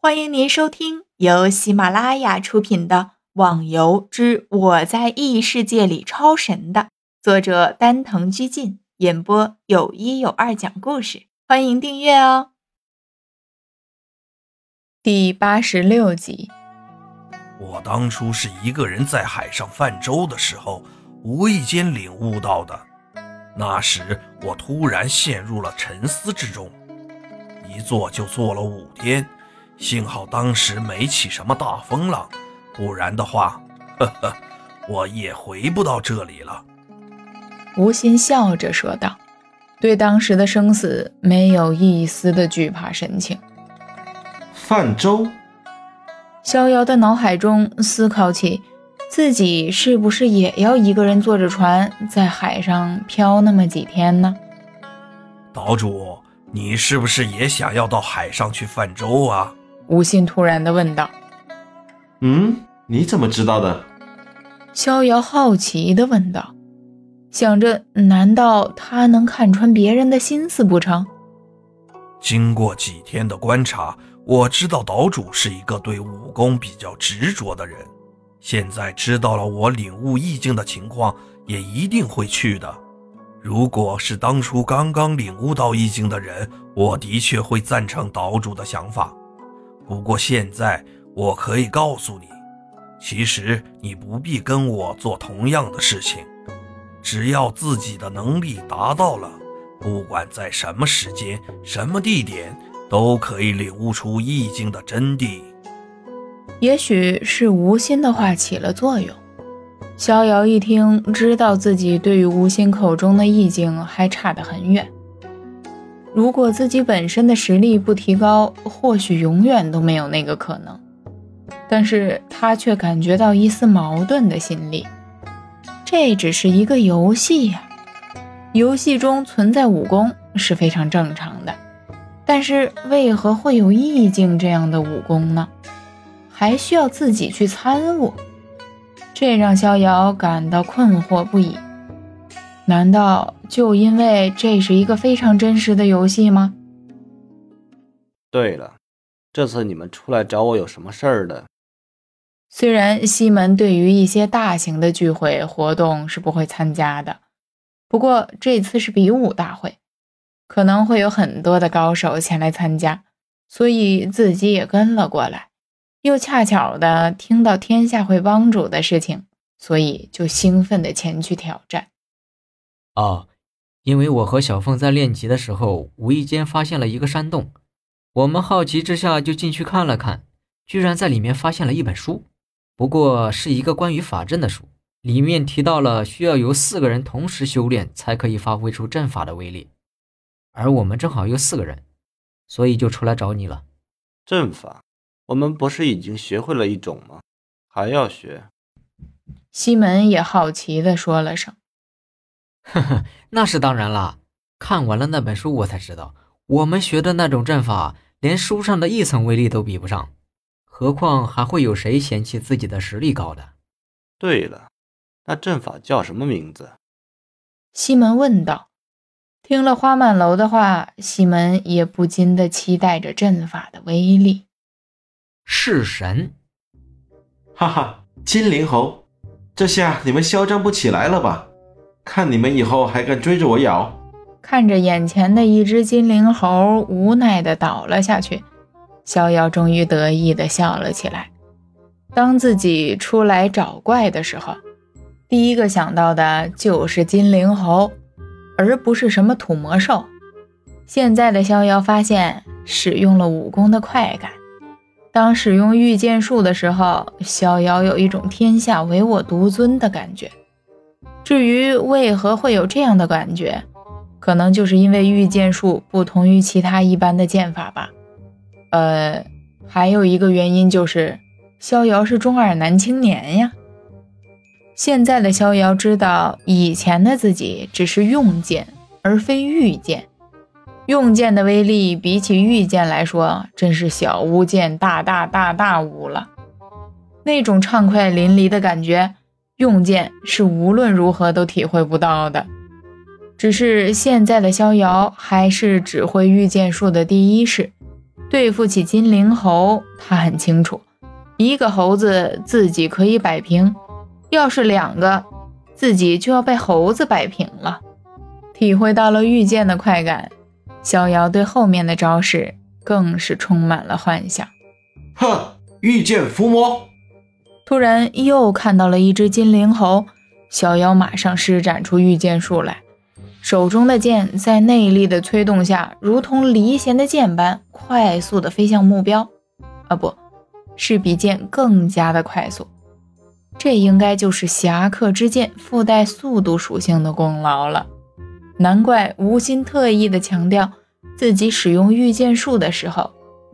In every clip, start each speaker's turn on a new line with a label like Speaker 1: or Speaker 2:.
Speaker 1: 欢迎您收听由喜马拉雅出品的《网游之我在异世界里超神》的作者丹藤居进演播，有一有二讲故事。欢迎订阅哦。第八十六集，
Speaker 2: 我当初是一个人在海上泛舟的时候，无意间领悟到的。那时我突然陷入了沉思之中，一坐就坐了五天。幸好当时没起什么大风浪，不然的话，呵呵，我也回不到这里了。
Speaker 1: 吴昕笑着说道，对当时的生死没有一丝的惧怕神情。
Speaker 3: 泛舟，
Speaker 1: 逍遥的脑海中思考起，自己是不是也要一个人坐着船在海上漂那么几天呢？
Speaker 2: 岛主，你是不是也想要到海上去泛舟啊？
Speaker 1: 吴信突然的问道：“
Speaker 3: 嗯，你怎么知道的？”
Speaker 1: 逍遥好奇的问道，想着难道他能看穿别人的心思不成？
Speaker 2: 经过几天的观察，我知道岛主是一个对武功比较执着的人。现在知道了我领悟意境的情况，也一定会去的。如果是当初刚刚领悟到意境的人，我的确会赞成岛主的想法。不过现在我可以告诉你，其实你不必跟我做同样的事情，只要自己的能力达到了，不管在什么时间、什么地点，都可以领悟出易经的真谛。
Speaker 1: 也许是吴昕的话起了作用，逍遥一听，知道自己对于吴昕口中的意境还差得很远。如果自己本身的实力不提高，或许永远都没有那个可能。但是他却感觉到一丝矛盾的心理。这只是一个游戏呀，游戏中存在武功是非常正常的。但是为何会有意境这样的武功呢？还需要自己去参悟，这让逍遥感到困惑不已。难道就因为这是一个非常真实的游戏吗？
Speaker 4: 对了，这次你们出来找我有什么事儿的？
Speaker 1: 虽然西门对于一些大型的聚会活动是不会参加的，不过这次是比武大会，可能会有很多的高手前来参加，所以自己也跟了过来。又恰巧的听到天下会帮主的事情，所以就兴奋的前去挑战。
Speaker 5: 哦，因为我和小凤在练级的时候，无意间发现了一个山洞，我们好奇之下就进去看了看，居然在里面发现了一本书，不过是一个关于法阵的书，里面提到了需要由四个人同时修炼才可以发挥出阵法的威力，而我们正好有四个人，所以就出来找你了。
Speaker 4: 阵法，我们不是已经学会了一种吗？还要学？
Speaker 1: 西门也好奇的说了声。
Speaker 5: 呵呵，那是当然啦。看完了那本书，我才知道，我们学的那种阵法，连书上的一层威力都比不上，何况还会有谁嫌弃自己的实力高的？
Speaker 4: 对了，那阵法叫什么名字？
Speaker 1: 西门问道。听了花满楼的话，西门也不禁的期待着阵法的威力。
Speaker 5: 弑神，
Speaker 3: 哈哈，金灵猴，这下你们嚣张不起来了吧？看你们以后还敢追着我咬！
Speaker 1: 看着眼前的一只金灵猴无奈的倒了下去，逍遥终于得意的笑了起来。当自己出来找怪的时候，第一个想到的就是金灵猴，而不是什么土魔兽。现在的逍遥发现，使用了武功的快感。当使用御剑术的时候，逍遥有一种天下唯我独尊的感觉。至于为何会有这样的感觉，可能就是因为御剑术不同于其他一般的剑法吧。呃，还有一个原因就是逍遥是中二男青年呀。现在的逍遥知道，以前的自己只是用剑而非御剑，用剑的威力比起御剑来说，真是小巫见大大大大巫了。那种畅快淋漓的感觉。用剑是无论如何都体会不到的，只是现在的逍遥还是只会御剑术的第一式，对付起金灵猴，他很清楚，一个猴子自己可以摆平，要是两个，自己就要被猴子摆平了。体会到了御剑的快感，逍遥对后面的招式更是充满了幻想。
Speaker 3: 哼，御剑伏魔！
Speaker 1: 突然又看到了一只金灵猴，小妖马上施展出御剑术来。手中的剑在内力的催动下，如同离弦的箭般快速的飞向目标。啊，不是比剑更加的快速。这应该就是侠客之剑附带速度属性的功劳了。难怪吴心特意的强调，自己使用御剑术的时候，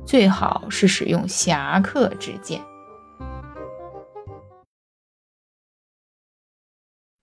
Speaker 1: 最好是使用侠客之剑。